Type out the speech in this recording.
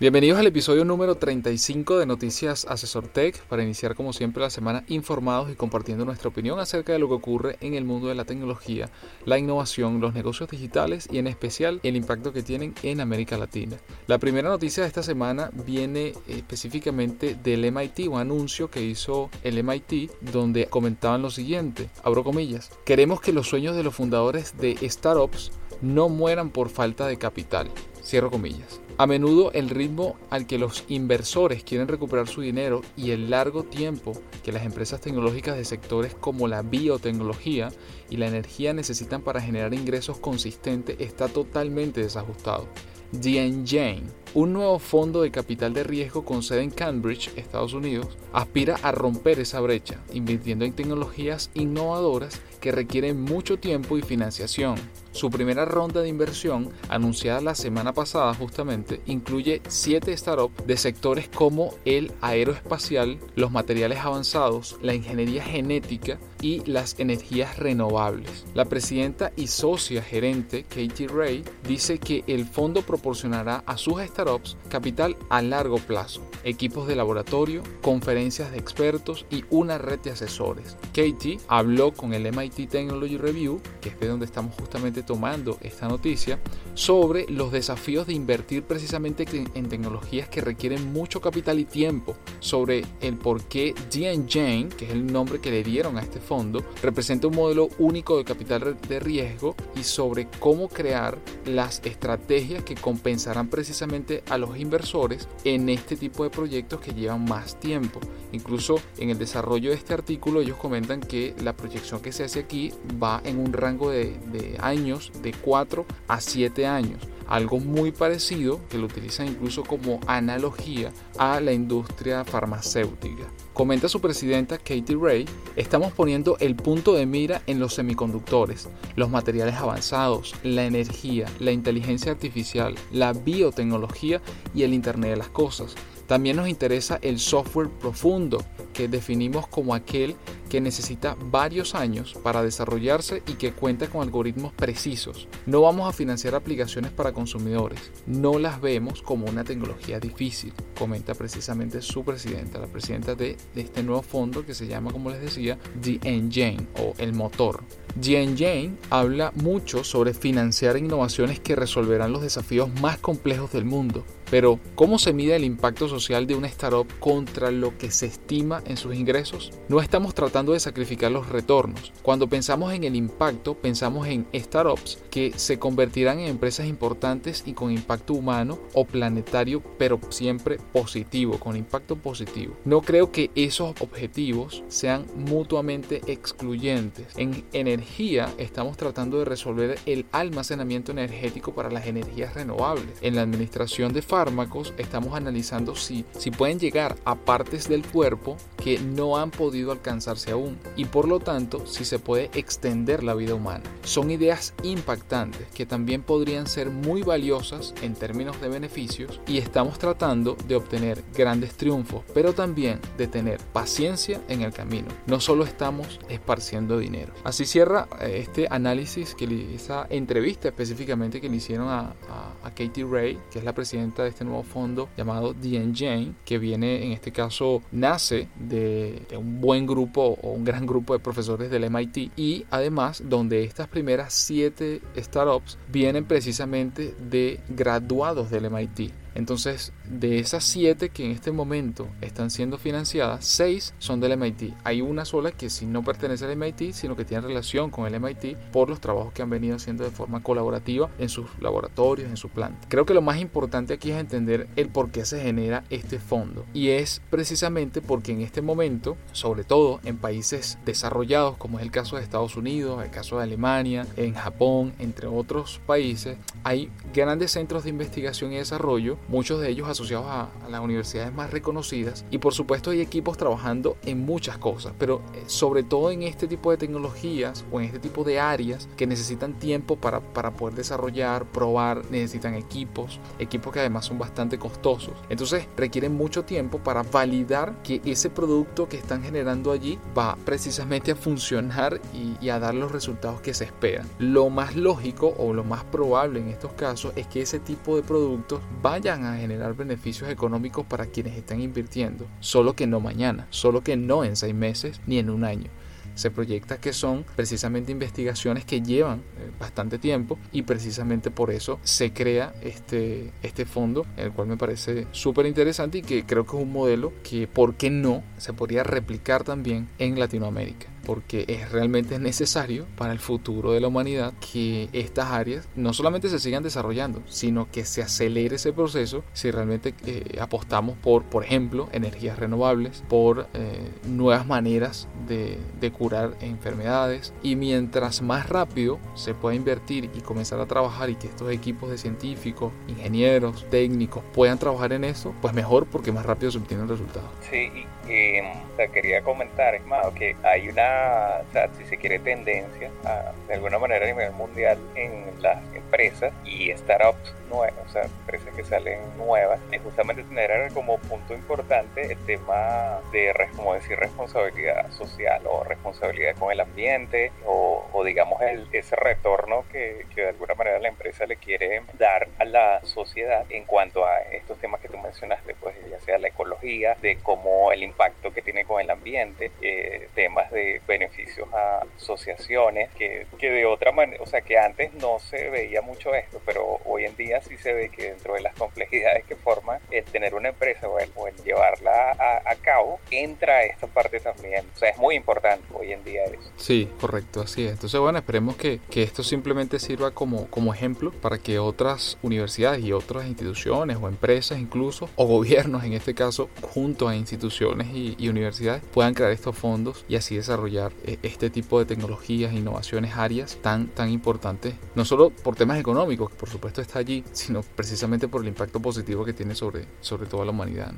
Bienvenidos al episodio número 35 de Noticias Asesor Tech para iniciar como siempre la semana informados y compartiendo nuestra opinión acerca de lo que ocurre en el mundo de la tecnología, la innovación, los negocios digitales y en especial el impacto que tienen en América Latina. La primera noticia de esta semana viene específicamente del MIT, un anuncio que hizo el MIT donde comentaban lo siguiente, abro comillas, queremos que los sueños de los fundadores de startups no mueran por falta de capital. Cierro comillas. A menudo el ritmo al que los inversores quieren recuperar su dinero y el largo tiempo que las empresas tecnológicas de sectores como la biotecnología y la energía necesitan para generar ingresos consistentes está totalmente desajustado. Jane, un nuevo fondo de capital de riesgo con sede en Cambridge, Estados Unidos, aspira a romper esa brecha, invirtiendo en tecnologías innovadoras que requieren mucho tiempo y financiación. Su primera ronda de inversión, anunciada la semana pasada justamente, incluye siete startups de sectores como el aeroespacial, los materiales avanzados, la ingeniería genética y las energías renovables. La presidenta y socia gerente Katie Ray dice que el fondo proporcionará a sus startups capital a largo plazo, equipos de laboratorio, conferencias de expertos y una red de asesores. Katie habló con el MIT Technology Review, que es de donde estamos justamente tomando esta noticia, sobre los desafíos de invertir precisamente en tecnologías que requieren mucho capital y tiempo, sobre el por qué Jane, que es el nombre que le dieron a este fondo, representa un modelo único de capital de riesgo y sobre cómo crear las estrategias que compensarán precisamente a los inversores en este tipo de proyectos que llevan más tiempo. Incluso en el desarrollo de este artículo ellos comentan que la proyección que se hace aquí va en un rango de, de años de 4 a 7 años algo muy parecido que lo utilizan incluso como analogía a la industria farmacéutica. Comenta su presidenta Katie Ray, estamos poniendo el punto de mira en los semiconductores, los materiales avanzados, la energía, la inteligencia artificial, la biotecnología y el Internet de las Cosas. También nos interesa el software profundo, que definimos como aquel que necesita varios años para desarrollarse y que cuenta con algoritmos precisos. No vamos a financiar aplicaciones para consumidores, no las vemos como una tecnología difícil, comenta precisamente su presidenta, la presidenta de, este nuevo fondo que se llama, como les decía, The Engine o el motor. The Engine habla mucho sobre financiar innovaciones que resolverán los desafíos más complejos del mundo. Pero, ¿cómo se mide el impacto social de una startup contra lo que se estima en sus ingresos? No estamos tratando de sacrificar los retornos. Cuando pensamos en el impacto, pensamos en startups que se convertirán en empresas importantes y con impacto humano o planetario, pero siempre positivo, con impacto positivo. No creo que esos objetivos sean mutuamente excluyentes. En energía estamos tratando de resolver el almacenamiento energético para las energías renovables. En la administración de fármacos estamos analizando si, si pueden llegar a partes del cuerpo que no han podido alcanzarse aún y por lo tanto si se puede extender la vida humana. Son ideas impactantes que también podrían ser muy valiosas en términos de beneficios y estamos tratando de obtener grandes triunfos, pero también de tener paciencia en el camino. No solo estamos esparciendo dinero. Así cierra eh, este análisis, que esa entrevista específicamente que le hicieron a, a, Katie Ray, que es la presidenta de este nuevo fondo llamado The Engine, que viene en este caso, nace de, de un buen grupo o un gran grupo de profesores del MIT y además donde estas primeras siete startups vienen precisamente de graduados del MIT Entonces, de esas siete que en este momento están siendo financiadas, seis son del MIT. Hay una sola que sí no pertenece al MIT, sino que tiene relación con el MIT por los trabajos que han venido haciendo de forma colaborativa en sus laboratorios, en su planta. Creo que lo más importante aquí es entender el por qué se genera este fondo. Y es precisamente porque en este momento, sobre todo en países desarrollados, como es el caso de Estados Unidos, el caso de Alemania, en Japón, entre otros países, hay grandes centros de investigación y desarrollo, muchos de ellos asociados a, las universidades más reconocidas. Y por supuesto hay equipos trabajando en muchas cosas, pero eh, sobre todo en este tipo de tecnologías o en este tipo de áreas que necesitan tiempo para, para poder desarrollar, probar, necesitan equipos, equipos que además son bastante costosos. Entonces requieren mucho tiempo para validar que ese producto que están generando allí va precisamente a funcionar y, y a dar los resultados que se esperan. Lo más lógico o lo más probable en estos casos es que ese tipo de productos a generar beneficios económicos para quienes están invirtiendo, solo que no mañana, solo que no en seis meses ni en un año se proyecta que son precisamente investigaciones que llevan eh, bastante tiempo y precisamente por eso se crea este, este fondo, el cual me parece súper interesante y que creo que es un modelo que, ¿por qué no?, se podría replicar también en Latinoamérica porque es realmente necesario para el futuro de la humanidad que estas áreas no solamente se sigan desarrollando, sino que se acelere ese proceso si realmente eh, apostamos por, por ejemplo, energías renovables, por eh, nuevas maneras de, de curar enfermedades y mientras más rápido se pueda invertir y comenzar a trabajar y que estos equipos de científicos, ingenieros, técnicos puedan trabajar en eso, pues mejor porque más rápido se obtienen resultados. Sí, y te quería comentar, Esmado, que hay una, o sea, si se quiere, tendencia de alguna manera a nivel mundial en las empresas y startups nuevas, o sea, empresas que salen nuevas, es justamente tener como punto importante el tema de, como decir, responsabilidad social o responsabilidad con el ambiente o, digamos el, ese retorno que, que de alguna manera la empresa le quiere dar a la sociedad en cuanto a estos temas que tú mencionaste, pues ya sea la ecología, de cómo el impacto que tiene con el ambiente, eh, temas de beneficios a asociaciones, que, que de otra manera, o sea, que antes no se veía mucho esto, pero hoy en día sí se ve que dentro de las complejidades que forma el tener una empresa o el, llevarla a, cabo, entra esta parte también. O sea, es muy importante hoy en día eso. Sí, correcto, así es. Entonces, bueno, esperemos que, que esto simplemente sirva como, como ejemplo para que otras universidades y otras instituciones o empresas incluso, o gobiernos en este caso, junto a instituciones y, universidades, puedan crear estos fondos y así desarrollar eh, este tipo de tecnologías, innovaciones, áreas tan, tan importantes, no solo por temas económicos, que por supuesto está allí, sino precisamente por el impacto positivo que tiene sobre, sobre toda la humanidad.